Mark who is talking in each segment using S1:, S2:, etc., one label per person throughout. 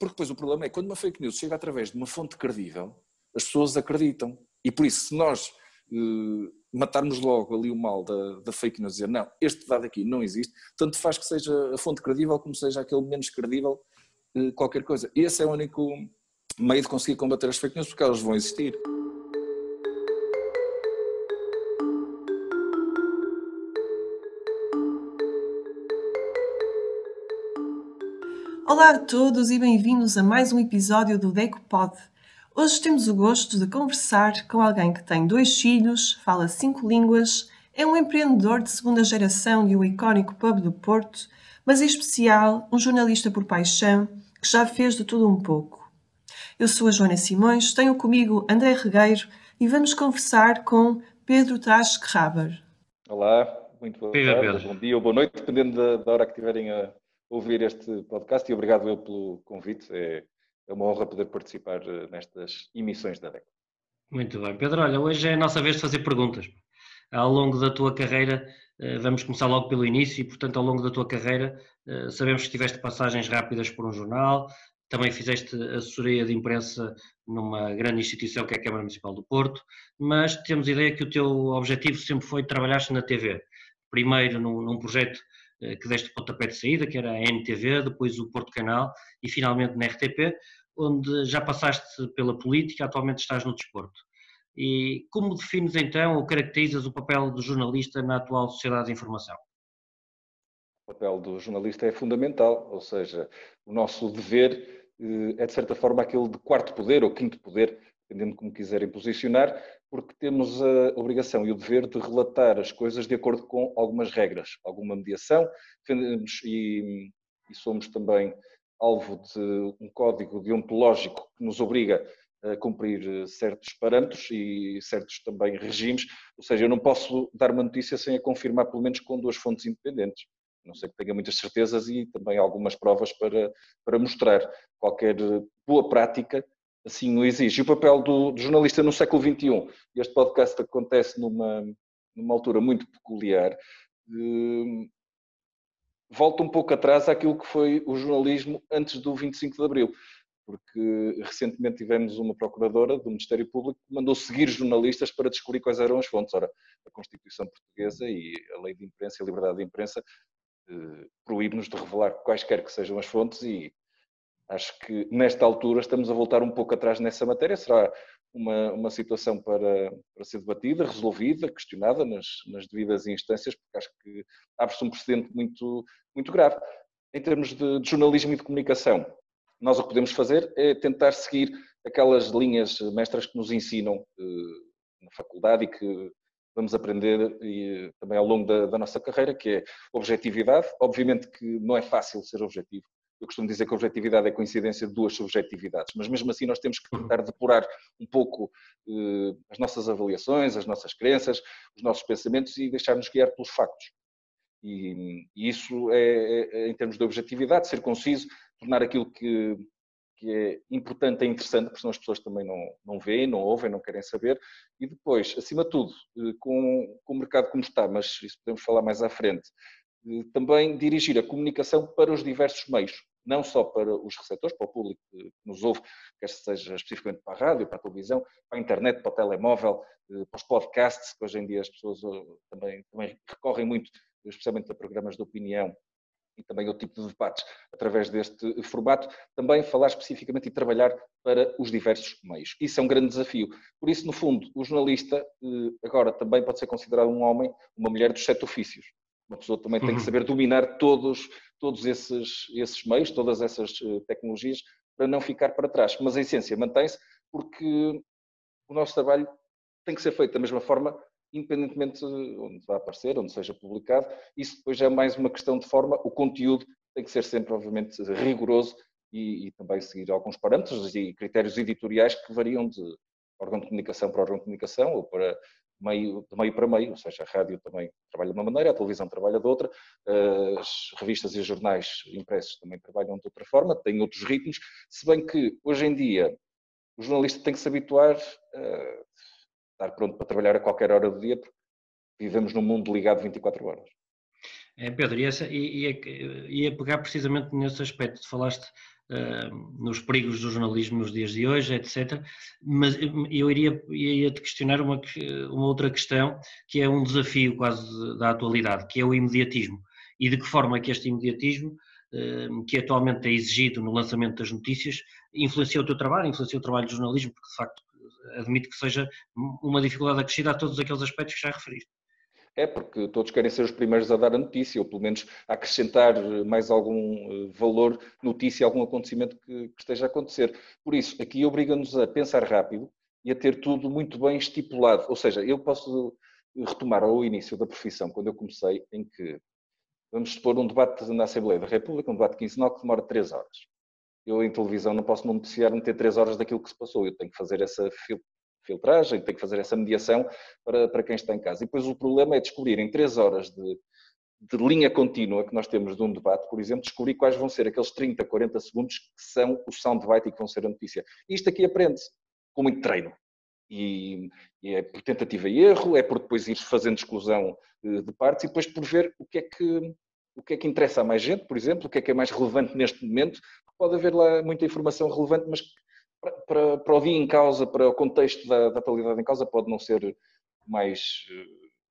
S1: Porque depois o problema é quando uma fake news chega através de uma fonte credível, as pessoas acreditam. E por isso, se nós uh, matarmos logo ali o mal da, da fake news, dizer não, este dado aqui não existe, tanto faz que seja a fonte credível como seja aquele menos credível, uh, qualquer coisa. Esse é o único meio de conseguir combater as fake news, porque elas vão existir.
S2: Olá a todos e bem-vindos a mais um episódio do DecoPod. Hoje temos o gosto de conversar com alguém que tem dois filhos, fala cinco línguas, é um empreendedor de segunda geração de um icónico pub do Porto, mas em especial um jornalista por paixão que já fez de tudo um pouco. Eu sou a Joana Simões, tenho comigo André Regueiro e vamos conversar com Pedro Tasque-Raber.
S3: Olá, muito boa tarde, bom dia ou boa noite, dependendo da, da hora que tiverem a, ouvir este podcast e obrigado eu pelo convite. É, é uma honra poder participar eh, nestas emissões da DEC.
S4: Muito bem. Pedro, olha, hoje é a nossa vez de fazer perguntas. Ao longo da tua carreira, eh, vamos começar logo pelo início e, portanto, ao longo da tua carreira, eh, sabemos que tiveste passagens rápidas por um jornal, também fizeste assessoria de imprensa numa grande instituição que é a Câmara Municipal do Porto, mas temos ideia que o teu objetivo sempre foi trabalhar na TV. Primeiro num, num projeto que deste pontapé de saída, que era a NTV, depois o Porto Canal e finalmente na RTP, onde já passaste pela política, atualmente estás no desporto. E como defines então ou caracterizas o papel do jornalista na atual sociedade de informação?
S3: O papel do jornalista é fundamental, ou seja, o nosso dever eh, é de certa forma aquele de quarto poder ou quinto poder dependendo de como quiserem posicionar, porque temos a obrigação e o dever de relatar as coisas de acordo com algumas regras, alguma mediação, defendemos e, e somos também alvo de um código deontológico que nos obriga a cumprir certos parâmetros e certos também regimes, ou seja, eu não posso dar uma notícia sem a confirmar pelo menos com duas fontes independentes. Não sei que tenha muitas certezas e também algumas provas para, para mostrar. Qualquer boa prática assim o exige. E o papel do, do, jornalista no século XXI, este podcast acontece numa, numa altura muito peculiar, eh, volta um pouco atrás àquilo que foi o jornalismo antes do 25 de Abril, porque recentemente tivemos uma procuradora do Ministério Público que mandou seguir jornalistas para descobrir quais eram as fontes. Ora, a Constituição Portuguesa e a Lei de Imprensa e a Liberdade de Imprensa eh, proíbe-nos de revelar quaisquer que sejam as fontes e Acho que nesta altura estamos a voltar um pouco atrás nessa matéria. Será uma, uma situação para, para ser debatida, resolvida, questionada nas, nas devidas instâncias, porque acho que abre-se um precedente muito, muito grave. Em termos de, de jornalismo e de comunicação, nós o que podemos fazer é tentar seguir aquelas linhas mestras que nos ensinam eh, na faculdade e que vamos aprender e, também ao longo da, da, nossa carreira, que é objetividade. Obviamente que não é fácil ser objetivo, eu costumo dizer que a objetividade é coincidência de duas subjetividades, mas mesmo assim nós temos que tentar depurar um pouco eh, as nossas avaliações, as nossas crenças, os nossos pensamentos e deixar-nos guiar pelos factos. E, e isso é, é, é, em termos de objetividade, ser conciso, tornar aquilo que, que é importante e interessante, porque senão as pessoas também não, não veem, não ouvem, não querem saber. E depois, acima de tudo, eh, com, com o mercado como está, mas isso podemos falar mais à frente, eh, também dirigir a comunicação para os diversos meios não só para os receptores, para o público que nos ouve, quer seja especificamente para a rádio, para a televisão, para a internet, para o telemóvel, eh, para os podcasts, que hoje em dia as pessoas eh, também, também recorrem muito, especialmente a programas de opinião e também o tipo de debates através deste formato, também falar especificamente e trabalhar para os diversos meios. Isso é um grande desafio. Por isso, no fundo, o jornalista eh, agora também pode ser considerado um homem, uma mulher dos sete ofícios. Uma pessoa também tem que uhum. saber dominar todos, todos esses, esses meios, todas essas eh, tecnologias, para não ficar para trás. Mas a essência mantém-se porque o nosso trabalho tem que ser feito da mesma forma, independentemente de onde vai aparecer, onde seja publicado. Isso depois é mais uma questão de forma. O conteúdo tem que ser sempre, obviamente, rigoroso e, e também seguir alguns parâmetros e critérios editoriais que variam de órgão de comunicação para órgão de comunicação ou para meio, de meio para meio, ou seja, a rádio também trabalha de uma maneira, a televisão trabalha de outra, as revistas e os jornais impressos também trabalham de outra forma, têm outros ritmos, se bem que hoje em dia o jornalista tem que se habituar a estar pronto para trabalhar a qualquer hora do dia, porque vivemos num mundo ligado 24 horas.
S4: É, Pedro, e, essa, e, ia pegar precisamente nesse aspecto, falaste nos perigos do jornalismo nos dias de hoje, etc. Mas eu iria, iria te questionar uma, uma outra questão, que é um desafio quase da atualidade, que é o imediatismo. E de que forma é que este imediatismo, que atualmente é exigido no lançamento das notícias, influencia o teu trabalho, influencia o trabalho do jornalismo, porque de facto admito que seja uma dificuldade acrescida a todos aqueles aspectos que já referiste.
S3: É porque todos querem ser os primeiros a dar a notícia, ou pelo menos a acrescentar mais algum eh, valor, notícia, algum acontecimento que, que esteja a acontecer. Por isso, aqui obriga-nos a pensar rápido e a ter tudo muito bem estipulado. Ou seja, eu posso retomar ao início da profissão, quando eu comecei, em que vamos supor um debate na Assembleia da República, um debate quinzenal que demora três horas. Eu em televisão não posso noticiar meter três horas daquilo que se passou, eu tenho que fazer essa filtragem, tem que fazer essa mediação para, para quem está em casa. E depois o problema é descobrir em três horas de, de linha contínua que nós temos de um debate, por exemplo, descobrir quais vão ser aqueles 30, 40 segundos que são o soundbite e que vão ser a notícia. Isto aqui aprende-se com muito treino. E, e, é por tentativa e erro, é por depois ir fazendo exclusão eh, de partes e depois por ver o que é que o que é que interessa a mais gente, por exemplo, o que é que é mais relevante neste momento. Pode haver lá muita informação relevante, mas para, para o dia em causa, para o contexto da, da atualidade em causa, pode não ser mais,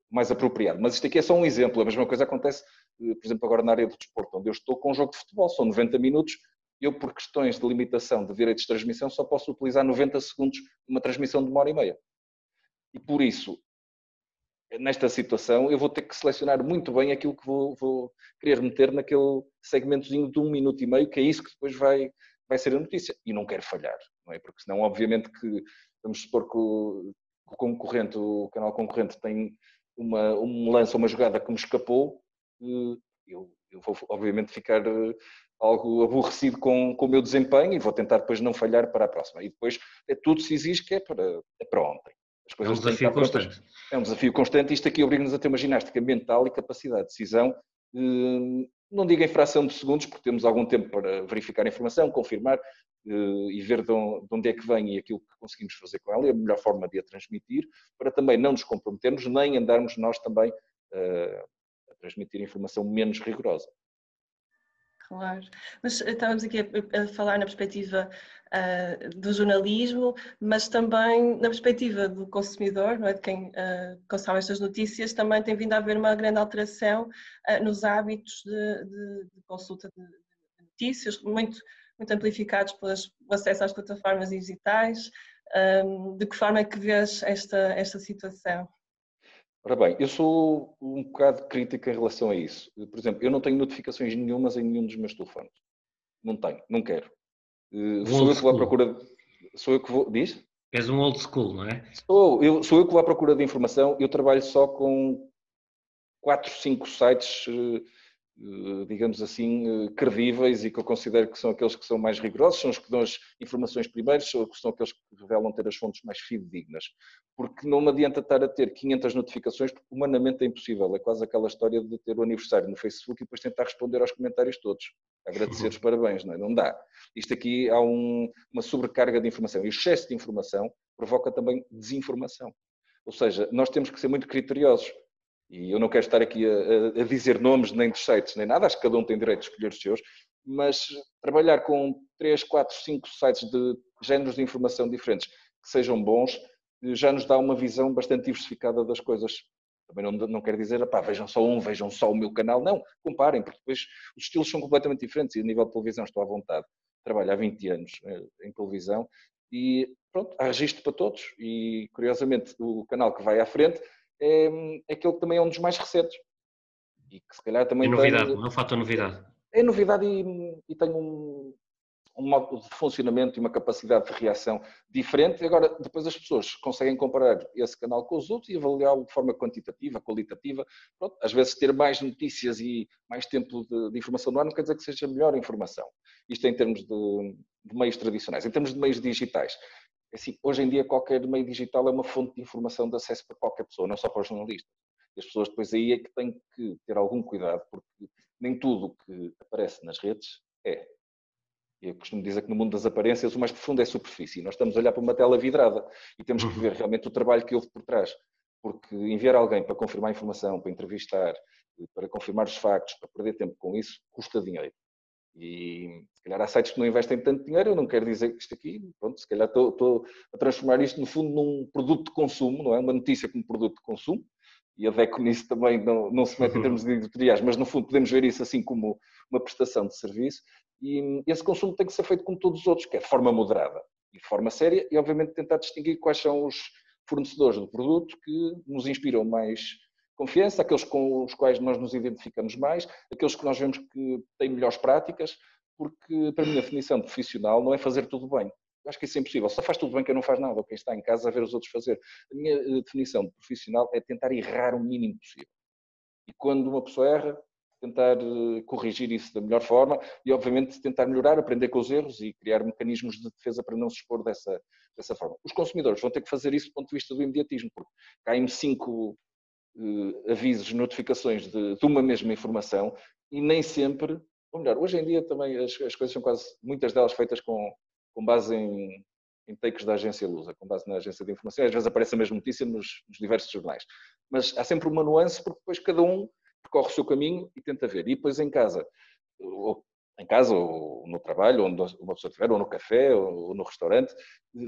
S3: mais apropriado. Mas isto aqui é só um exemplo. A mesma coisa acontece, eh, por exemplo, agora na área do desporto, onde eu estou com um jogo de futebol, são 90 minutos. Eu, por questões de limitação de direitos de transmissão, só posso utilizar 90 segundos numa transmissão de uma hora e meia. E por isso, nesta situação, eu vou ter que selecionar muito bem aquilo que vou, vou querer meter naquele segmentozinho de um minuto e meio, que é isso que depois vai, vai ser a notícia. E não quero falhar, não é? Porque senão, obviamente, que vamos supor que o, o concorrente, o canal concorrente tem uma, um lance ou uma jogada que me escapou, eh, eu, eu vou, obviamente, ficar eh, algo aborrecido com, com o meu desempenho e vou tentar depois não falhar para a próxima. E depois é tudo se exige que é para, é para ontem.
S4: é um desafio constante.
S3: É um desafio constante e isto aqui obriga-nos a ter uma ginástica mental e capacidade de decisão eh, não digo em fração de segundos, porque temos algum tempo para verificar a informação, confirmar uh, e ver de onde é que vem e aquilo que conseguimos fazer com ela e a melhor forma de a transmitir, para também não nos comprometermos, nem andarmos nós também uh, a transmitir informação menos rigorosa.
S2: Claro, mas eh, estávamos aqui a falar na perspectiva uh, do jornalismo, mas também na perspectiva do consumidor, não é? de quem uh, consome estas notícias, também tem vindo a haver uma grande alteração uh, nos hábitos de, de, de consulta de, de, notícias, muito, muito amplificados pelo acesso às plataformas digitais. Um, de que forma é que vês esta, esta situação?
S3: Ora bem, eu sou um bocado crítico em relação a isso. Por exemplo, eu não tenho notificações nenhumas em nenhum dos meus telefones. Não tenho, não quero. Um sou eu que vou à procura. De... Sou eu que vou. Diz?
S4: És um old school, não é?
S3: Sou eu, sou eu que vou à procura de informação. Eu trabalho só com 4, 5 sites eh, eh, digamos assim, eh, credíveis e que eu considero que são aqueles que são mais rigorosos, são os que dão as informações primeiros, são aqueles que revelam ter as fontes mais fidedignas. Porque não me adianta estar a ter 500 notificações, porque humanamente é impossível. É quase aquela história de ter o aniversário no Facebook e depois tentar responder aos comentários todos. Agradecer os parabéns, não é? Não dá. Isto aqui há um, uma sobrecarga de informação. E o excesso de informação provoca também desinformação. Ou seja, nós temos que ser muito criteriosos e eu não quero estar aqui a, a, dizer nomes nem de sites nem nada, acho que cada um tem direito de escolher os seus, mas trabalhar com 3, 4, 5 sites de géneros de informação diferentes que sejam bons já nos dá uma visão bastante diversificada das coisas. Também não, não quero dizer, pá, vejam só um, vejam só o meu canal. Não, comparem, porque depois os estilos são completamente diferentes e a nível de televisão estou à vontade. Trabalho há 20 anos eh, em televisão e pronto, há registro para todos e curiosamente o canal que vai à frente é, aquele que também é um dos mais recentes.
S4: E que se calhar também. É novidade, tem, é fator novidade.
S3: É novidade e, e tem um, um modo de funcionamento e uma capacidade de reação diferente. Agora, depois as pessoas conseguem comparar esse canal com os outros e avaliá-lo de forma quantitativa, qualitativa. Pronto, às vezes ter mais notícias e mais tempo de, de, informação no ar não quer dizer que seja melhor informação. Isto em termos de, de meios tradicionais. Em termos de meios digitais, assim, hoje em dia qualquer meio digital é uma fonte de informação de acesso para qualquer pessoa, não só para os jornalistas. As pessoas depois aí é que têm que ter algum cuidado, porque nem tudo o que aparece nas redes é. Eu costumo dizer que no mundo das aparências o mais profundo é a superfície. Nós estamos a olhar para uma tela vidrada e temos que ver realmente o trabalho que houve por trás. Porque enviar alguém para confirmar a informação, para entrevistar, para confirmar os factos, para perder tempo com isso, custa dinheiro. E se calhar há sites que não investem tanto dinheiro, eu não quero dizer isto aqui, pronto, se calhar estou, estou a transformar isto no fundo num produto de consumo, não é? Uma notícia como produto de consumo, e a DECO nisso também não, não se mete em termos de editoriais, mas no fundo podemos ver isso assim como uma prestação de serviço, e esse consumo tem que ser feito como todos os outros, que é de forma moderada e de forma séria, e obviamente tentar distinguir quais são os fornecedores do produto que nos inspiram mais confiança, aqueles com os quais nós nos identificamos mais, aqueles que nós vemos que têm melhores práticas, porque para mim a definição profissional não é fazer tudo bem. Eu acho que isso é impossível. Só faz tudo bem quem não faz nada, ou quem está em casa a ver os outros fazer. A minha eh, definição de profissional é tentar errar o mínimo possível. E quando uma pessoa erra, tentar eh, corrigir isso da melhor forma e, obviamente, tentar melhorar, aprender com os erros e criar mecanismos de defesa para não se expor dessa, dessa forma. Os consumidores vão ter que fazer isso do ponto de vista do imediatismo, porque caem cinco avisos, notificações de, de, uma mesma informação e nem sempre, ou melhor, hoje em dia também as, as coisas são quase, muitas delas feitas com, com base em, em takes da agência Lusa, com base na agência de informação, às vezes aparece a mesma notícia nos, nos diversos jornais. Mas há sempre uma nuance porque depois cada um percorre o seu caminho e tenta ver. E depois em casa, ou em casa, ou no trabalho, onde uma pessoa estiver, ou no café, ou no restaurante,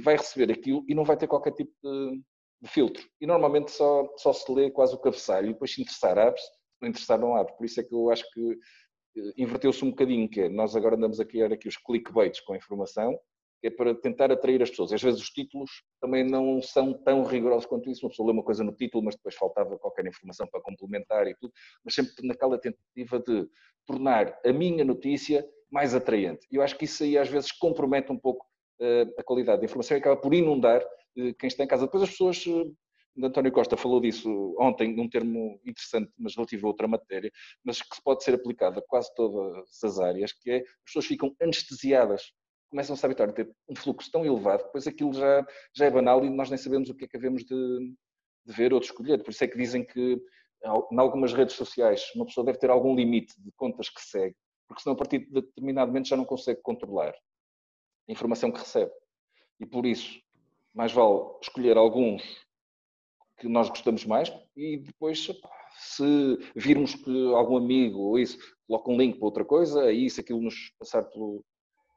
S3: vai receber aquilo e não vai ter qualquer tipo de, de filtro. E normalmente só, só se lê quase o cabeçalho e depois se interessar abre-se, se não interessar não abre. Por isso é que eu acho que eh, inverteu-se um bocadinho, que é, nós agora andamos a criar aqui os clickbaits com a informação, que é para tentar atrair as pessoas. Às vezes os títulos também não são tão rigorosos quanto isso. Uma pessoa lê uma coisa no título, mas depois faltava qualquer informação para complementar e tudo, mas sempre naquela tentativa de tornar a minha notícia mais atraente. Eu acho que isso aí às vezes compromete um pouco uh, a qualidade da informação e acaba por inundar quem está em casa. Depois as pessoas. Uh, António Costa falou disso ontem, num termo interessante, mas relativo a outra matéria, mas que pode ser aplicado a quase todas as áreas, que é as pessoas ficam anestesiadas começam-se a habituar a ter um fluxo tão elevado, depois aquilo já, já é banal e nós nem sabemos o que é que havemos de, de ver ou de escolher. Por isso é que dizem que em algumas redes sociais uma pessoa deve ter algum limite de contas que segue, porque senão a partir de determinado momento já não consegue controlar a informação que recebe. E por isso, mais vale escolher alguns que nós gostamos mais e depois, se virmos que algum amigo ou isso coloca um link para outra coisa, aí se aquilo nos passar pelo,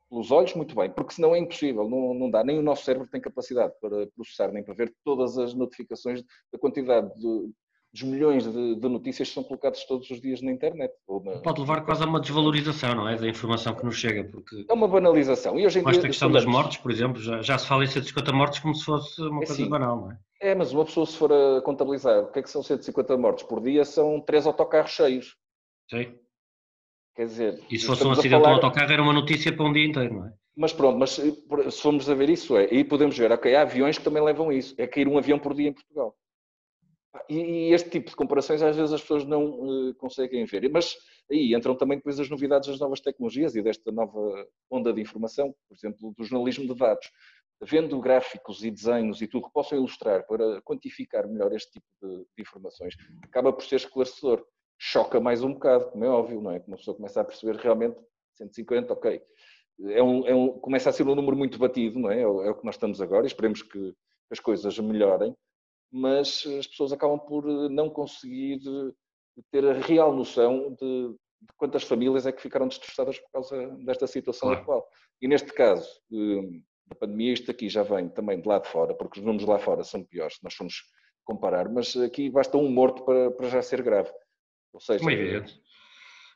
S3: pelos olhos, muito bem, porque senão é impossível, não, não dá, nem o nosso cérebro tem capacidade para processar, nem para ver todas as notificações da quantidade de, dos milhões de, de, notícias que são colocadas todos os dias na internet.
S4: Na... Pode levar quase a uma desvalorização, não é? Da informação que nos chega, porque...
S3: É uma banalização.
S4: E hoje em dia, esta questão das mortes, por exemplo, já, já se fala em 150 mortes como se fosse uma é coisa assim, banal, não é?
S3: É, mas uma pessoa se for a contabilizar o que é que são 150 mortes por dia, são três autocarros cheios.
S4: Sim.
S3: Quer dizer.
S4: E se fosse um acidente falar... do autocarro era uma notícia para um dia inteiro, não é?
S3: Mas pronto, mas se formos a ver isso, é, aí podemos ver, ok, há aviões que também levam isso, é cair um avião por dia em Portugal. E, e este tipo de comparações às vezes as pessoas não uh, conseguem ver. Mas aí entram também depois as novidades das novas tecnologias e desta nova onda de informação, por exemplo, do jornalismo de dados. Vendo gráficos e desenhos e tudo que possam ilustrar para quantificar melhor este tipo de, de informações, acaba por ser esclarecedor choca mais um bocado, como é óbvio, não é? Que uma pessoa começa a perceber realmente 150, ok. É um, é um, começa a ser um número muito batido, não é? É o, é o que nós estamos agora, esperemos que as coisas melhorem, mas as pessoas acabam por não conseguir ter a real noção de, de quantas famílias é que ficaram destroçadas por causa desta situação claro. atual. E neste caso hum, da pandemia, isto aqui já vem também de lá de fora, porque os números lá fora são piores, se nós formos comparar, mas aqui basta um morto para, para já ser grave.
S4: Ou seja, evidente.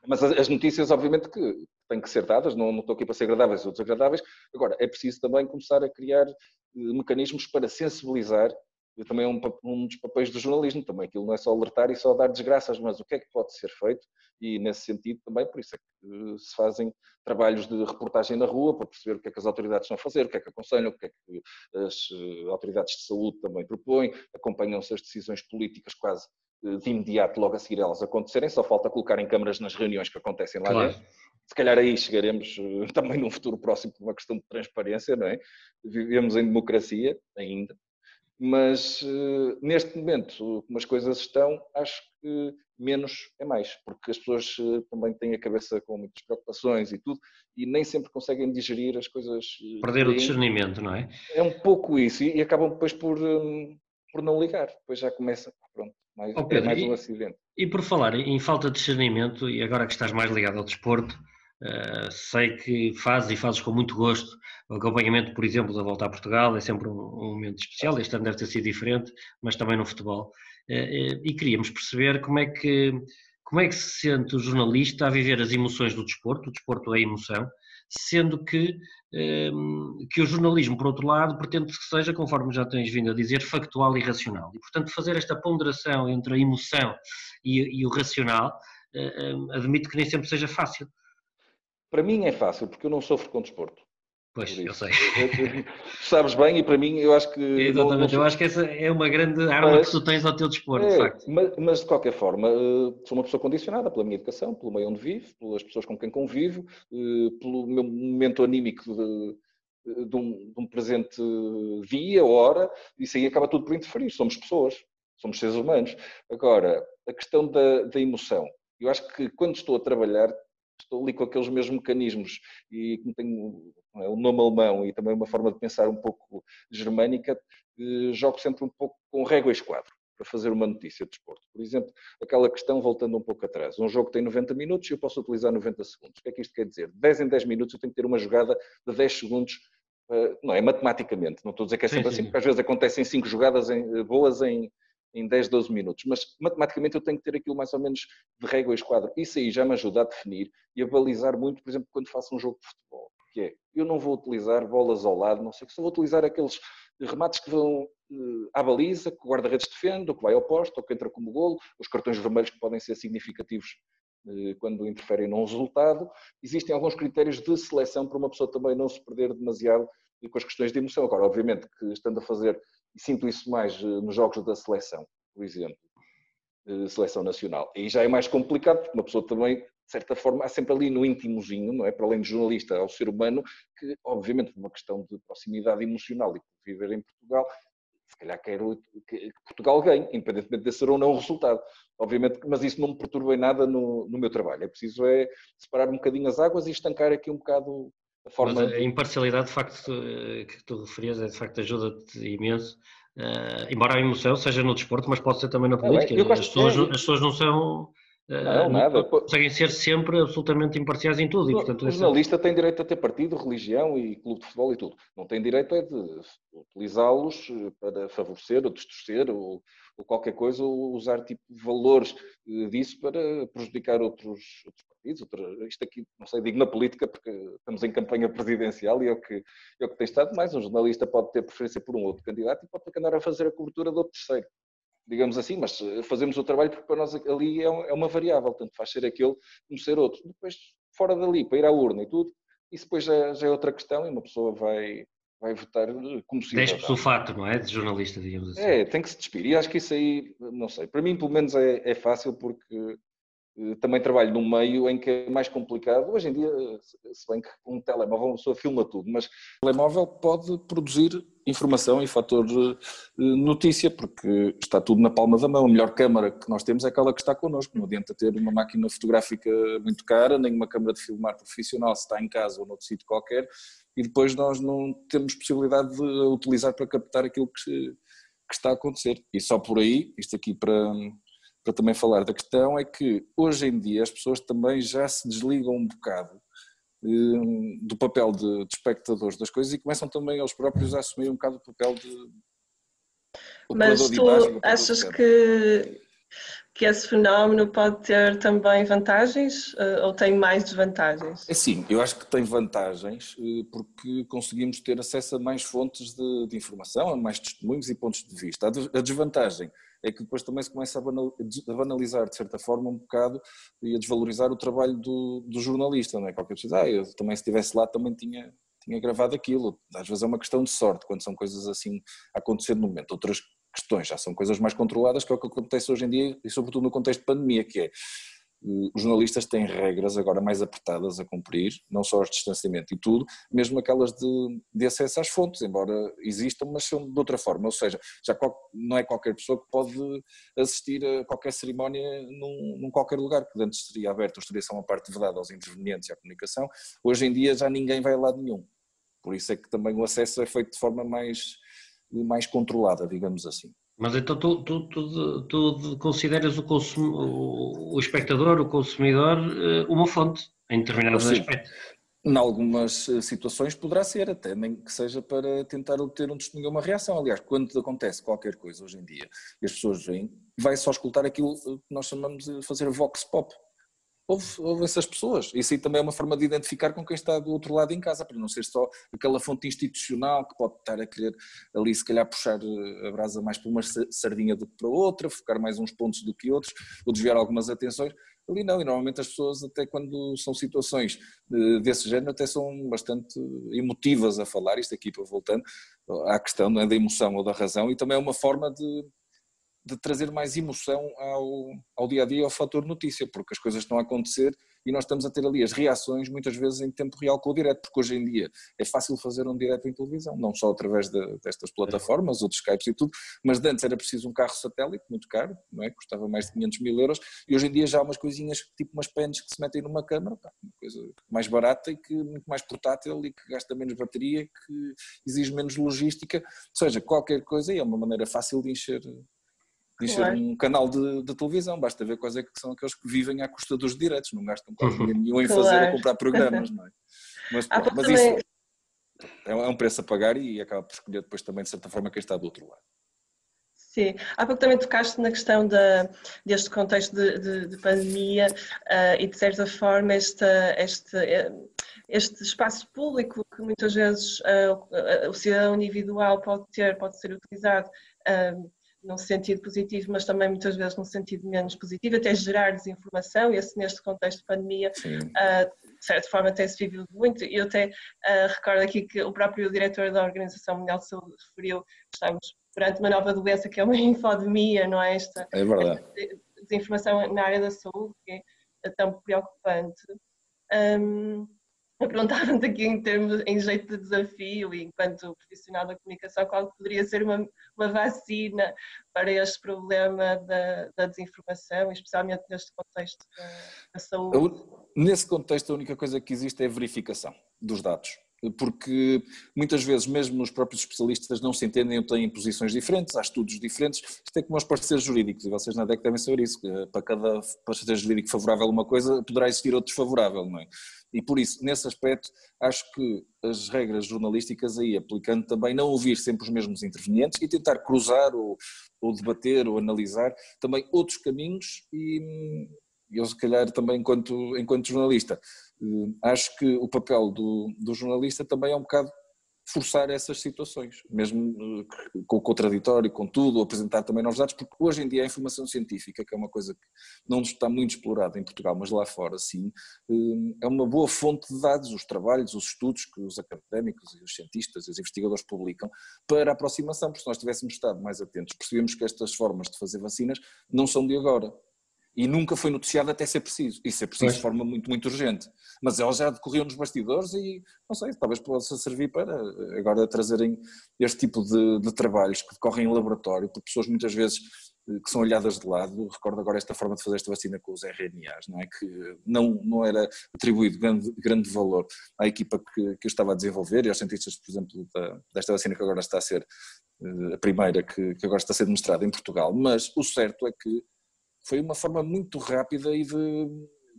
S3: Mas as notícias, obviamente, que têm que ser dadas, não, não estou aqui para ser agradáveis ou desagradáveis. Agora, é preciso também começar a criar eh, mecanismos para sensibilizar também é um, um, dos papéis do jornalismo também. Aquilo não é só alertar e só dar desgraças, mas o que é que pode ser feito? E nesse sentido também, por isso é que eh, se fazem trabalhos de reportagem na rua para perceber o que é que as autoridades estão a fazer, o que é que aconselham, o que é que as eh, autoridades de saúde também propõem, acompanham-se as decisões políticas quase de imediato, logo a seguir elas acontecerem, só falta colocarem câmaras nas reuniões que acontecem lá claro. dentro. Se calhar aí chegaremos eh, também num futuro próximo por uma questão de transparência, não é? Vivemos em democracia ainda, mas eh, neste momento, como as coisas estão, acho que menos é mais, porque as pessoas eh, também têm a cabeça com muitas preocupações e tudo, e nem sempre conseguem digerir as coisas.
S4: Perder o discernimento, não é?
S3: É um pouco isso, e, acabam depois por, por não ligar, depois já começa, pronto, mais, oh, Pedro, é mais um acidente.
S4: E, e, por falar em falta de discernimento, e agora que estás mais ligado ao desporto, Uh, sei que fazes e fazes com muito gosto o acompanhamento, por exemplo, da volta a Portugal, é sempre um, um momento especial. Este ano deve ter sido diferente, mas também no futebol. Uh, uh, e queríamos perceber como é que como é que se sente o jornalista a viver as emoções do desporto, o desporto é emoção, sendo que, ehm, que o jornalismo, por outro lado, pretende que seja, conforme já tens vindo a dizer, factual e racional. E, portanto, fazer esta ponderação entre a emoção e, e o racional, eh, admito que nem sempre seja fácil.
S3: Para mim é fácil, porque eu não sofro com desporto.
S4: Pois, eu sei.
S3: sabes bem, e para mim, eu acho que.
S4: Exatamente, não, não... eu acho que essa é uma grande arma mas, que tu tens ao teu dispor, é, de facto.
S3: Mas, mas, de qualquer forma, eh, sou uma pessoa condicionada pela minha educação, pelo meio onde vivo, pelas pessoas com quem convivo, eh, pelo meu momento anímico de, de, um, de um presente dia, hora, isso aí acaba tudo por interferir. Somos pessoas, somos seres humanos. Agora, a questão da, da emoção. Eu acho que quando estou a trabalhar, estou ali com aqueles mesmos mecanismos e como tenho é, o nome alemão e também uma forma de pensar um pouco germânica, eh, jogo sempre um pouco com régua e esquadro para fazer uma notícia de desporto. Por exemplo, aquela questão voltando um pouco atrás. Um jogo tem 90 minutos e eu posso utilizar 90 segundos. O que é que isto quer dizer? De 10 em 10 minutos eu tenho que ter uma jogada de 10 segundos, eh, não é matematicamente, não estou a dizer que é sempre sim, assim, sim. porque às vezes acontecem 5 jogadas em, boas em, em 10, 12 minutos, mas matematicamente eu tenho que ter aquilo mais ou menos de régua e esquadro. Isso aí já me ajuda a definir e a balizar muito, por exemplo, quando faço um jogo de futebol, que é, eu não vou utilizar bolas ao lado, não sei que, só vou utilizar aqueles remates que vão uh, à baliza, que o guarda-redes defende, ou que vai ao posto, ou que entra como golo, os cartões vermelhos que podem ser significativos uh, quando interferem num resultado. Existem alguns critérios de seleção para uma pessoa também não se perder demasiado com as questões de emoção. Agora, obviamente que estando a fazer sinto isso mais eh, nos jogos da seleção, por exemplo, seleção nacional. E já é mais complicado, porque uma pessoa também, de certa forma, há sempre ali no íntimozinho, não é? Para além de jornalista, ao ser humano, que, obviamente, por uma questão de proximidade emocional e por viver em Portugal, se calhar quero que Portugal ganhe, independentemente de ser ou não o resultado. Obviamente, mas isso não me perturba em nada no, no meu trabalho. É preciso é separar um bocadinho as águas e estancar aqui um bocado
S4: Forma... Mas a imparcialidade, de facto, eh, que tu referias, é de facto ajuda-te imenso. Uh, embora a emoção seja no desporto, mas pode ser também na política. É, as, pessoas, as pessoas não são. Uh, não, nada. Conseguem ser sempre absolutamente imparciais em tudo. E,
S3: portanto, o jornalista tem direito a ter partido, religião e clube de futebol e tudo. Não tem direito é de utilizá-los para favorecer ou distorcer ou, ou qualquer coisa, ou usar tipo valores disso para prejudicar outros, outros partidos, isto aqui, não sei, digo na política porque estamos em campanha presidencial e é o que, é o que tem estado, mais um jornalista pode ter preferência por um outro candidato e pode andar a fazer a cobertura do outro terceiro, digamos assim, mas eh, fazemos o trabalho porque para nós ali é, é uma variável, tanto faz ser aquele como ser outro. Depois, fora dali, para ir à urna e tudo, isso depois já, já é outra questão e uma pessoa vai, vai votar eh, como se
S4: Despe-se o fato, não é? De jornalista, digamos assim.
S3: É, tem que se despir. E acho que isso aí, não sei, para mim pelo menos é, é fácil porque também trabalho num meio em que é mais complicado. Hoje em dia, se bem que um telemóvel uma pessoa filma tudo, mas o telemóvel pode produzir informação e fator eh, notícia, porque está tudo na palma da mão. A melhor câmara que nós temos é aquela que está connosco. Não adianta ter uma máquina fotográfica muito cara, nem uma câmara de filmar profissional se está em casa ou noutro sítio qualquer, e depois nós não temos possibilidade de utilizar para captar aquilo que, que está a acontecer. E só por aí, isto aqui para para também falar da questão é que hoje em dia as pessoas também já se desligam um bocado um, do papel de, de, espectadores das coisas e começam também eles próprios a assumir um bocado o papel de.
S2: Mas tu imagem, achas que, que esse fenómeno pode ter também vantagens eh, ou tem mais desvantagens?
S3: É sim, eu acho que tem vantagens eh, porque conseguimos ter acesso a mais fontes de, de informação, a mais testemunhos e pontos de vista. A desvantagem é que depois também se começa a banalizar, de certa forma, um bocado e a desvalorizar o trabalho do, do jornalista, não é? Qualquer pessoa ah, eu também se estivesse lá também tinha, tinha gravado aquilo. Às vezes é uma questão de sorte, quando são coisas assim a acontecer no momento. Outras questões já são coisas mais controladas, que é o que acontece hoje em dia e sobretudo no contexto de pandemia, que é os jornalistas têm regras agora mais apertadas a cumprir, não só os distanciamento e tudo, mesmo aquelas de, de acesso às fontes, embora existam, mas são de outra forma, ou seja, já qual, não é qualquer pessoa que pode assistir a qualquer cerimónia num, num qualquer lugar, que antes seria aberto, seria só uma parte vedada aos intervenientes e à comunicação, hoje em dia já ninguém vai a lado nenhum, por isso é que também o acesso é feito de forma mais, mais controlada, digamos assim.
S4: Mas então tu, tu, tu, tu consideras o, consum, o, espectador, o consumidor, eh, uma fonte em determinados aspectos.
S3: Em algumas eh, situações poderá ser, até nem que seja para tentar obter um testemunho ou uma reação. Aliás, quando acontece qualquer coisa hoje em dia e as pessoas vêm, vai só escutar aquilo que nós chamamos de fazer vox pop. Houve, essas pessoas. Isso aí também é uma forma de identificar com quem está do outro lado em casa, para não ser só aquela fonte institucional que pode estar a querer ali, se calhar, puxar eh, a brasa mais para uma sardinha do que para outra, focar mais uns pontos do que outros, ou desviar algumas atenções. Ali não, e normalmente as pessoas, até quando são situações desse género, até são bastante emotivas a falar, isto aqui para voltando à questão é, da emoção ou da razão, e também é uma forma de, de trazer mais emoção ao, ao dia a dia, ao fator notícia, porque as coisas estão a acontecer e nós estamos a ter ali as reações muitas vezes em tempo real com o direto, porque hoje em dia é fácil fazer um direto em televisão, não só através de, destas plataformas, outros Skypes e tudo, mas antes era preciso um carro satélite, muito caro, não é? Custava mais de 500 mil euros, e hoje em dia já há umas coisinhas, tipo umas pens que se metem numa câmara, pá, uma coisa mais barata e que muito mais portátil e que gasta menos bateria, que exige menos logística, ou seja, qualquer coisa e é uma maneira fácil de encher Podia claro. ser um canal de, de, televisão, basta ver quais é que são aqueles que vivem à custa dos direitos, não gastam quase uhum. nenhum em fazer a comprar programas, não é? Mas, pô, mas isso é, é um preço a pagar e acaba por escolher depois também, de certa forma, quem está do outro lado.
S2: Sim, há pouco também tocaste na questão da, deste contexto de, de, de pandemia uh, e, de certa forma, este, este, este espaço público que muitas vezes uh, o cidadão individual pode ter, pode ser utilizado uh, num sentido positivo, mas também muitas vezes num sentido menos positivo, até gerar desinformação, e esse neste contexto de pandemia, uh, de certa forma tem-se vivido muito. Eu até uh, recordo aqui que o próprio diretor da Organização Mundial de Saúde referiu que estamos perante uma nova doença que é uma infodemia, não é? Esta,
S3: é verdade.
S2: desinformação na área da saúde, que é tão preocupante. Um, perguntaram-te aqui em termos, em jeito de desafio e enquanto profissional da comunicação, qual poderia ser uma, uma vacina para este problema da, da desinformação, especialmente neste contexto da, saúde?
S3: Nesse contexto, a única coisa que existe é a verificação dos dados porque muitas vezes mesmo os próprios especialistas não se entendem ou têm posições diferentes, há estudos diferentes, isto é como os parceiros jurídicos, e vocês na DEC devem saber isso, para cada parceiro jurídico favorável a uma coisa, poderá existir outro desfavorável, não é? E por isso, nesse aspecto, acho que as regras jornalísticas aí, aplicando também não ouvir sempre os mesmos intervenientes e tentar cruzar ou, ou debater ou analisar também outros caminhos e eu se calhar também enquanto, enquanto jornalista, eh, acho que o papel do, do jornalista também é um bocado forçar essas situações, mesmo eh, com o contraditório, com tudo, apresentar também novos dados, porque hoje em dia a informação científica, que é uma coisa que não está muito explorada em Portugal, mas lá fora sim, eh, é uma boa fonte de dados, os trabalhos, os estudos que os académicos e os cientistas e os investigadores publicam para aproximação, porque se nós tivéssemos estado mais atentos, percebemos que estas formas de fazer vacinas não são de agora, e nunca foi noticiado até ser preciso, e ser preciso de forma muito, muito urgente. Mas elas já decorriam nos bastidores e, não sei, talvez possa servir para agora trazerem este tipo de, de trabalhos que decorrem em laboratório, por pessoas muitas vezes eh, que são olhadas de lado, recordo agora esta forma de fazer esta vacina com os RNAs, não é? Que não, não era atribuído grande, grande valor à equipa que, que eu estava a desenvolver e aos cientistas, por exemplo, da, desta vacina que agora está a ser eh, a primeira que, que agora está a ser demonstrada em Portugal, mas o certo é que foi uma forma muito rápida e de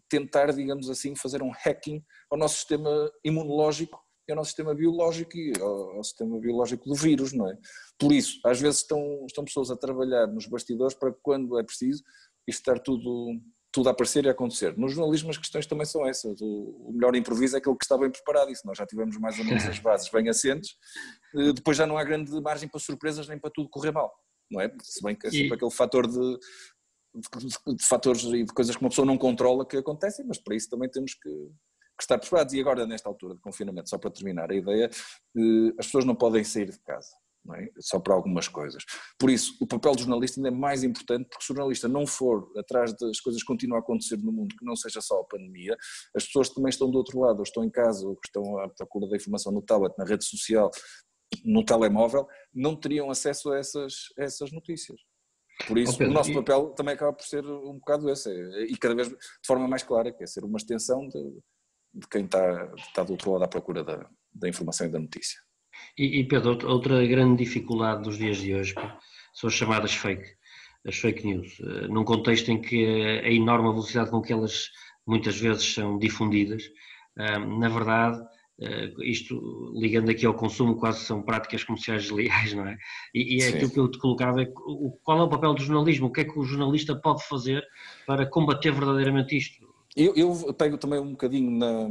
S3: tentar, digamos assim, fazer um hacking ao nosso sistema imunológico e ao nosso sistema biológico e ao, ao, sistema biológico do vírus, não é? Por isso, às vezes estão, estão pessoas a trabalhar nos bastidores para quando é preciso estar tudo, tudo a aparecer e a acontecer. No jornalismo as questões também são essas. O, o melhor improviso é aquele que está bem preparado e se nós já tivemos mais ou menos as bases bem assentes, eh, depois já não há grande margem para surpresas nem para tudo correr mal. Não é? Se bem que é sempre e... aquele fator de, de, fatores e de coisas que uma pessoa não controla que acontecem, mas para isso também temos que, que estar preparados. E agora, nesta altura de confinamento, só para terminar a ideia, eh, as pessoas não podem sair de casa. É? Só para algumas coisas. Por isso, o papel do jornalista ainda é mais importante, porque se o jornalista não for atrás das coisas que continuam a acontecer no mundo, que não seja só a pandemia, as pessoas também estão do outro lado, ou estão em casa, ou estão à procura da informação no tablet, na rede social, no telemóvel, não teriam acesso a essas, a essas notícias. Por isso, Pedro, o nosso papel também acaba por ser um bocado esse, é, e cada vez de forma mais clara, que é ser uma extensão de, de quem está, está do outro lado à procura da, da informação e da notícia.
S4: E, e, Pedro, outra grande dificuldade dos dias de hoje são as chamadas fake, as fake news, eh, num contexto em que a enorme velocidade com que elas muitas vezes são difundidas, na verdade, isto ligando aqui ao consumo, quase são práticas comerciais desleais, não é? E, e é Sim. aquilo que eu te colocava: é qual é o papel do jornalismo? O que é que o jornalista pode fazer para combater verdadeiramente isto?
S3: Eu, eu pego também um bocadinho na,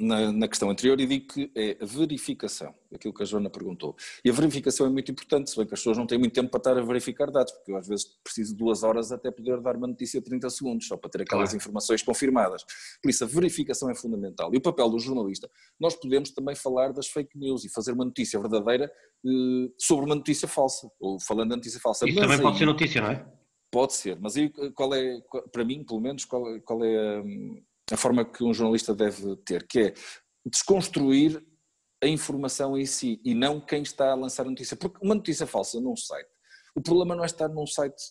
S3: na, na, questão anterior e digo que é a verificação, aquilo que a Joana perguntou. E a verificação é muito importante, se bem que as pessoas não têm muito tempo para estar a verificar dados, porque eu às vezes preciso de duas horas até poder dar uma notícia de 30 segundos, só para ter aquelas claro. informações confirmadas. Por isso, a verificação é fundamental. E o papel do jornalista, nós podemos também falar das fake news e fazer uma notícia verdadeira eh, sobre uma notícia falsa, ou falando de notícia falsa.
S4: Isso Mas também aí, pode ser notícia, não é?
S3: Pode ser, mas aí qual é, para mim, pelo menos, qual, qual é hum, a forma que um jornalista deve ter, que é desconstruir a informação em si e não quem está a lançar a notícia. Porque uma notícia falsa num site, o problema não é estar num site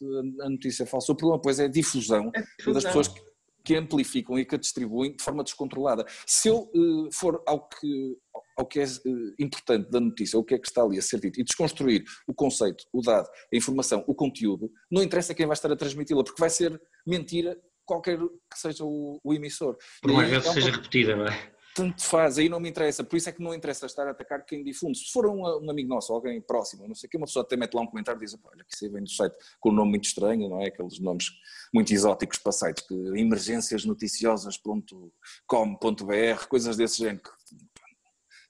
S3: a notícia falsa, o problema, pois, é a difusão, é difusão. das pessoas que, que, amplificam e que a distribuem de forma descontrolada. Se eu uh, for ao que, ao que é uh, importante da notícia, o que é que está ali a ser dito, e desconstruir o conceito, o dado, a informação, o conteúdo, não interessa quem vai estar a transmiti-la, porque vai ser mentira qualquer que seja o, o emissor.
S4: Por mais vezes é seja repetida, não é?
S3: Tanto faz, aí não me interessa, por isso é que não interessa estar a atacar quem difunde. Se for um, um amigo nosso, alguém próximo, não sei o que, uma pessoa até mete lá um comentário e diz: olha, que isso vem do site com um nome muito estranho, não é? Aqueles nomes muito exóticos para sites, que emergênciasnoticiosas.com.br, coisas desse género, que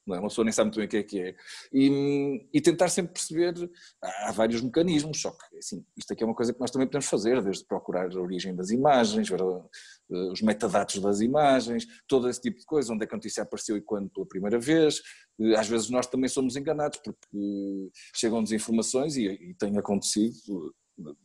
S3: não é? Uma pessoa nem sabe muito bem o que é que é. E, e, tentar sempre perceber, há vários mecanismos, só que assim, isto aqui é uma coisa que nós também podemos fazer, desde procurar a origem das imagens, ver uh, os metadados das imagens, todo esse tipo de coisa, onde é que a notícia apareceu e quando pela primeira vez. Uh, às vezes nós também somos enganados, porque chegam-nos informações e, e tem acontecido,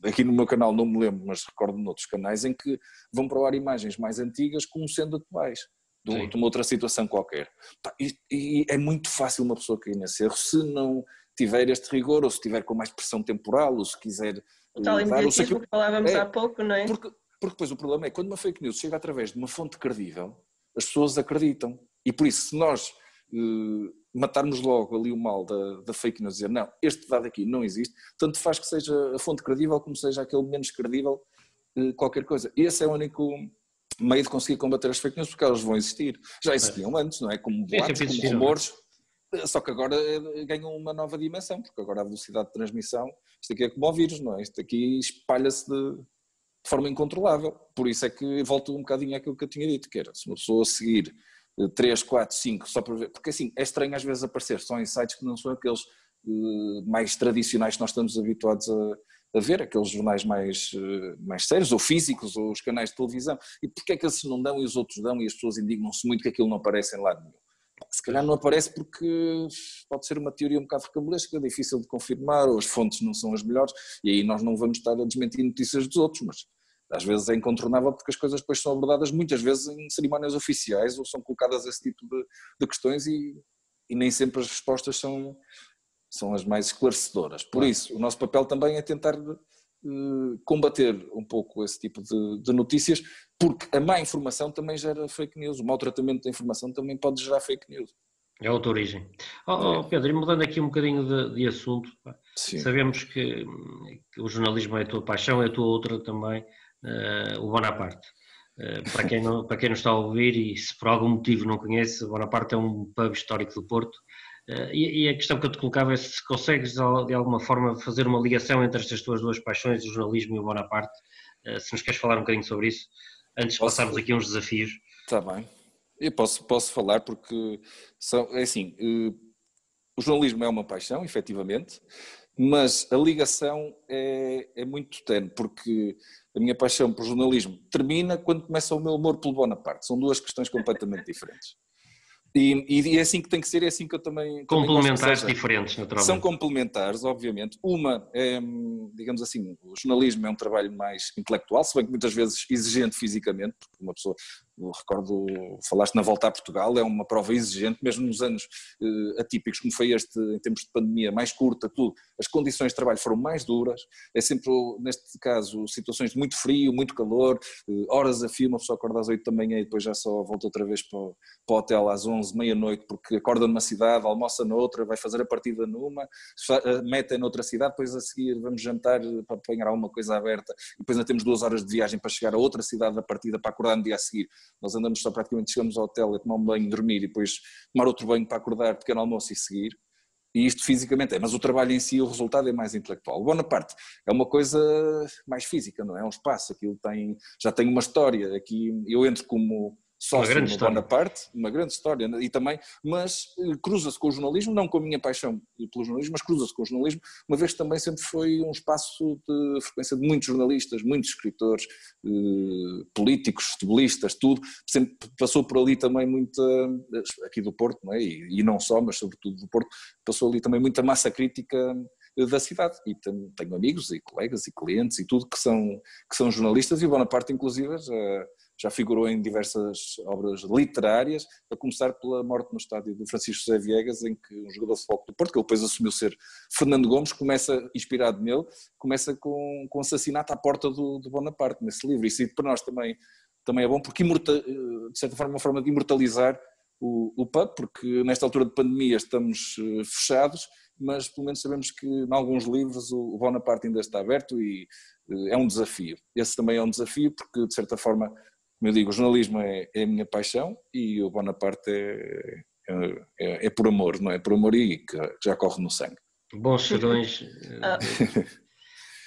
S3: aqui no meu canal não me lembro, mas recordo noutros canais, em que vão para o ar imagens mais antigas como sendo atuais de, de uma outra situação qualquer. E, e, é muito fácil uma pessoa cair nesse erro se não tiver este rigor, ou se tiver com mais pressão temporal, ou se quiser.
S2: O tal imediatismo que falávamos é, há pouco, não é?
S3: Porque, porque depois o problema é quando uma fake news chega através de uma fonte credível, as pessoas acreditam. E por isso, se nós uh, matarmos logo ali o mal da, da fake news, dizer não, este dado aqui não existe, tanto faz que seja a fonte credível como seja aquele menos credível, uh, qualquer coisa. Esse é o único meio de conseguir combater as fake news, porque elas vão existir. Já existiam antes, não é? Como boatos, como é? rumores, só que agora eh, ganham uma nova dimensão, porque agora a velocidade de transmissão, isto aqui é como o vírus, não é? Isto aqui espalha-se de, de, forma incontrolável. Por isso é que volto um bocadinho àquilo que eu tinha dito, que era, se uma pessoa seguir 3, 4, 5, só para ver, porque assim, é estranho às vezes aparecer em sites que não são aqueles uh, mais tradicionais que nós estamos habituados a, a ver, aqueles jornais mais, eh, mais sérios, ou físicos, ou os canais de televisão. E porquê é que esses não dão e os outros dão e as pessoas indignam-se muito que aquilo não aparece em lado nenhum? Se calhar não aparece porque pode ser uma teoria um bocado recambulesca, difícil de confirmar, ou as fontes não são as melhores, e aí nós não vamos estar a desmentir notícias dos outros, mas às vezes é incontornável porque as coisas depois são abordadas muitas vezes em cerimónias oficiais ou são colocadas esse tipo de, de questões e, e nem sempre as respostas são, são as mais esclarecedoras. Por isso, o nosso papel também é tentar uh, combater um pouco esse tipo de, de, notícias, porque a má informação também gera fake news, o mau tratamento da informação também pode gerar fake news.
S4: É outra origem. Oh, oh Pedro, e mudando aqui um bocadinho de, de assunto, Sim. sabemos que, que, o jornalismo é a tua paixão, é a tua outra também, uh, o Bonaparte. Uh, para, quem não, para quem não está a ouvir e se por algum motivo não conhece, o Bonaparte é um pub histórico do Porto, e, e, a questão que eu te colocava é se consegues de alguma forma fazer uma ligação entre estas tuas duas paixões, o jornalismo e o Bonaparte, uh, se nos queres falar um bocadinho sobre isso, antes de posso, passarmos aqui uns desafios.
S3: Está bem, eu posso, posso falar porque são, é assim, uh, o jornalismo é uma paixão, efetivamente, mas a ligação é, é muito tenue, porque a minha paixão por jornalismo termina quando começa o meu amor pelo Bonaparte, são duas questões completamente diferentes. E, e, é assim que tem que ser, é assim que eu também.
S4: Complementares também diferentes, naturalmente.
S3: São complementares, obviamente. Uma é, digamos assim, o jornalismo é um trabalho mais intelectual, se bem que muitas vezes exigente fisicamente, porque uma pessoa recordo, falaste na volta a Portugal, é uma prova exigente, mesmo nos anos eh, atípicos, como foi este, em termos de pandemia, mais curta, tudo, as condições de trabalho foram mais duras, é sempre, neste caso, situações de muito frio, muito calor, eh, horas a fio, uma pessoa acorda às 8 da manhã e depois já só volta outra vez para o, para o hotel às 11, meia-noite, porque acorda numa cidade, almoça noutra, vai fazer a partida numa, meta noutra cidade, depois a seguir vamos jantar para apanhar alguma coisa aberta, e depois ainda temos duas horas de viagem para chegar a outra cidade da partida para acordar no dia a seguir. Nós andamos só praticamente, chegamos ao hotel, a tomar um banho, dormir e depois tomar outro banho para acordar, pequeno almoço e seguir. E isto fisicamente é, mas o trabalho em si, o resultado é mais intelectual. Bonaparte é uma coisa mais física, não é? É um espaço, aquilo tem, já tem uma história. Aqui eu entro como sócio no Bonaparte, uma grande história, e também, mas eh, cruza-se com o jornalismo, não com a minha paixão pelo jornalismo, mas cruza-se com o jornalismo, uma vez que também sempre foi um espaço de frequência de muitos jornalistas, muitos escritores, eh, políticos, futebolistas, tudo, sempre passou por ali também muita, aqui do Porto, não é? e, e não só, mas sobretudo do Porto, passou ali também muita massa crítica da cidade. E tenho, amigos e colegas e clientes e tudo que são, que são jornalistas e Bonaparte, inclusive, já, já figurou em diversas obras literárias, a começar pela morte no estádio do Francisco José Viegas, em que um jogador de futebol do Porto, que ele depois assumiu ser Fernando Gomes, começa, inspirado nele, começa com, com assassinato à porta do, do Bonaparte, nesse livro. Isso para nós também, também é bom, porque imorta, de certa forma é uma forma de imortalizar o, o pub, porque nesta altura de pandemia estamos eh, fechados, mas pelo menos sabemos que em alguns livros o Bonaparte ainda está aberto e eh, é um desafio. Esse também é um desafio porque, de certa forma, como eu digo, o jornalismo é, é a minha paixão e o Bonaparte é, é, é, é por amor, não é? Por amor e que já corre no sangue.
S4: Bons serões.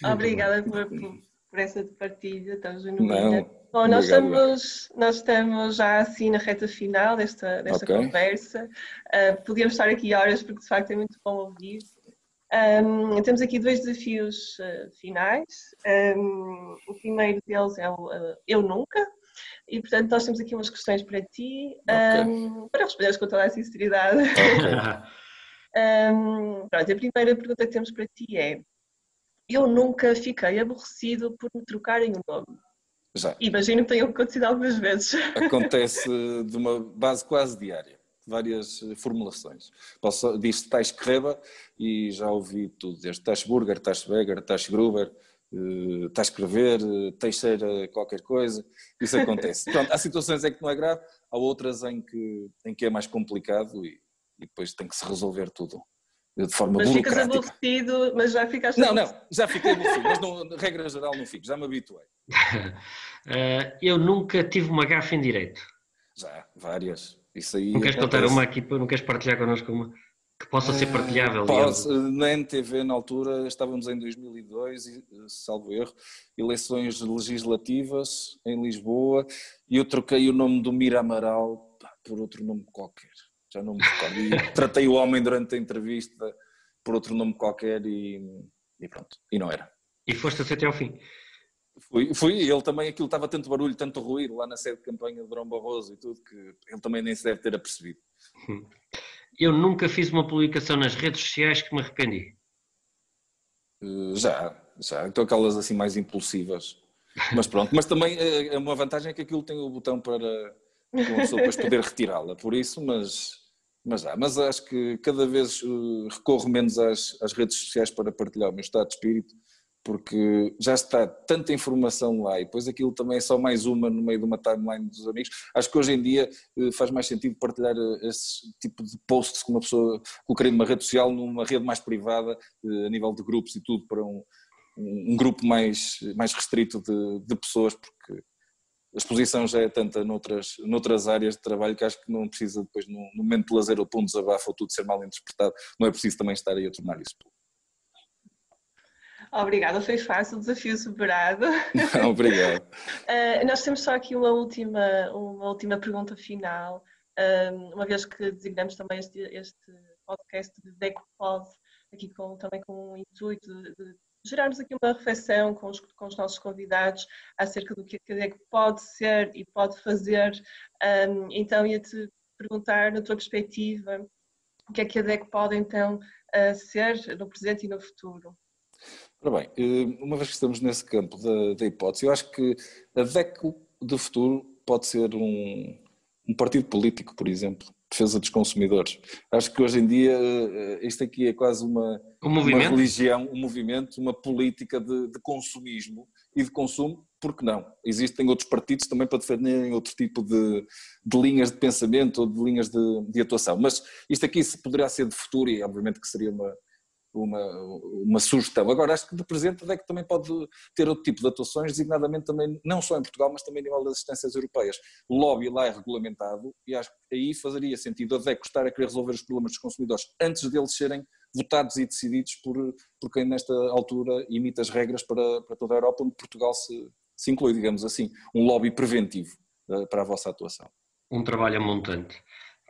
S2: Ah, obrigada por, por, essa partilha, estamos no Bom, nós estamos, nós estamos já assim na reta final desta, desta okay. conversa. Uh, podíamos estar aqui horas porque de facto é muito bom ouvir. Um, temos aqui dois desafios uh, finais. Um, o primeiro deles é o uh, Eu Nunca. E portanto nós temos aqui umas questões para ti, okay. um, para responderes com toda a sinceridade. Okay. pronto, a primeira pergunta que temos para ti é: Eu nunca fiquei aborrecido por me trocarem o nome. Já. Imagino que tenha acontecido algumas vezes.
S3: Acontece de uma base quase diária, várias formulações. Posso, diz Tais Kreba e já ouvi tudo, desde Tashburger, Tashbeger, Tashgruber, uh, Tashkrever, uh, Teixeira qualquer coisa, isso acontece. Pronto, há situações em que não é grave, há outras em que, em que é mais complicado e, e depois tem que se resolver tudo de forma
S2: mas
S3: burocrática.
S2: Mas ficas aborrecido, mas já ficaste
S3: Não, não, já fiquei aborrecido, mas não, regra geral não fico, já me habituei.
S4: uh, eu nunca tive uma gafa em direito.
S3: Já, várias. Isso aí
S4: não queres acontece. contar uma aqui, não queres partilhar connosco uma que possa ser partilhável? Uh, posso,
S3: na NTV, na altura, estávamos em 2002, salvo erro, eleições legislativas em Lisboa, e eu troquei o nome do Mira Amaral por outro nome qualquer já não me recordo. E tratei o homem durante a entrevista por outro nome qualquer e, e pronto, e não era.
S4: E foste até ao fim?
S3: Fui, fui, ele também, aquilo estava tanto barulho, tanto ruído lá na sede de campanha de Drão Barroso e tudo, que ele também nem se deve ter apercebido.
S4: Eu nunca fiz uma publicação nas redes sociais que me arrependi.
S3: Uh, já, já. Então aquelas assim mais impulsivas. Mas pronto, mas também é, é uma vantagem que aquilo tem o botão para depois poder retirá-la. Por isso, mas, mas há. Mas acho que cada vez uh, recorro menos às, às redes sociais para partilhar o meu estado de espírito, porque já está tanta informação lá e depois aquilo também é só mais uma no meio de uma timeline dos amigos. Acho que hoje em dia uh, faz mais sentido partilhar uh, esse tipo de posts que uma pessoa colocaria numa rede social, numa rede mais privada, a nível de grupos e tudo, para um, um grupo mais, mais restrito de, de pessoas, porque a exposição já é tanta noutras, noutras áreas de trabalho que acho que não precisa depois, no, momento de lazer ou de um desabafo ou tudo ser mal interpretado, não é preciso também estar aí a tornar isso
S2: Obrigada, foi fácil, desafio superado.
S3: Não, obrigado.
S2: Uh, nós temos só aqui uma última, uma última pergunta final, uh, uma vez que designamos também este, este podcast de DECOPOD, aqui com, também com o intuito de, de gerarmos aqui uma reflexão com os, com os nossos convidados acerca do que a CADEC pode ser e pode fazer. Um, então, ia-te perguntar, na tua perspectiva, o que é que a DEC pode então uh, ser no presente e no futuro?
S3: Ora bem, eh, uma vez que estamos nesse campo da, da hipótese, eu acho que a DEC do futuro pode ser um, um partido político, por exemplo, defesa dos consumidores. Acho que hoje em dia eh, isto aqui é quase uma,
S4: um
S3: uma religião, um movimento, uma política de, de, consumismo e de consumo, porque não? Existem outros partidos também para defenderem outro tipo de, de linhas de pensamento ou de linhas de, de atuação. Mas isto aqui se poderá ser de futuro e obviamente que seria uma, uma, uma sugestão. Agora, acho que de presente a DEC também pode ter outro tipo de atuações, designadamente também, não só em Portugal, mas também a nível das assistências europeias. O lobby lá é regulamentado e acho que aí fazeria sentido a DEC estar a querer resolver os problemas dos consumidores antes deles serem votados e decididos por, por quem nesta altura imita as regras para, para toda a Europa, onde Portugal se, se inclui, digamos assim, um lobby preventivo uh, para a vossa atuação.
S4: Um trabalho montante,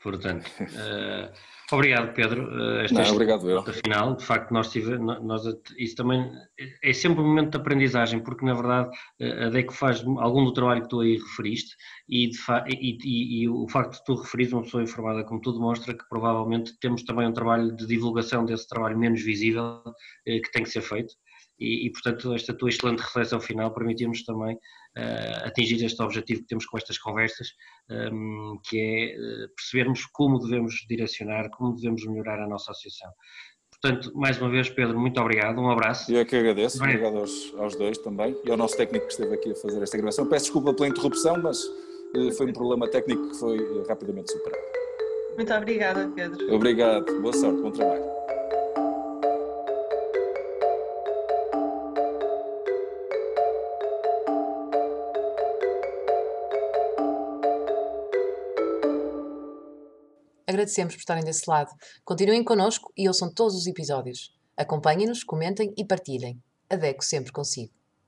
S4: portanto. Uh... Obrigado, Pedro.
S3: Eh, esta Não, obrigado eu.
S4: Final, de facto, nós tivemos, nós, isso também é sempre um momento de aprendizagem, porque na verdade eh, a DEC faz algum do trabalho que tu aí referiste e, e, e, e o facto de tu referires uma pessoa informada como tu demonstra que provavelmente temos também um trabalho de divulgação desse trabalho menos visível que tem que ser feito e, e, portanto esta tua excelente reflexão final permitiu-nos também uh, atingir este objetivo que temos com estas conversas, um, ehm, que é uh, percebermos como devemos direcionar, como devemos melhorar a nossa associação. Portanto, mais uma vez, Pedro, muito obrigado, um abraço.
S3: Eu é que agradeço, Bem. obrigado aos, aos, dois também e ao nosso técnico que esteve aqui a fazer esta gravação. Peço desculpa pela interrupção, mas uh, foi um problema técnico que foi rapidamente superado.
S2: Muito obrigada, Pedro.
S3: Obrigado, boa sorte, bom trabalho.
S5: Agradecemos por estarem desse lado. Continuem connosco e ouçam todos os episódios. Acompanhem-nos, comentem e partilhem. Adeco sempre consigo.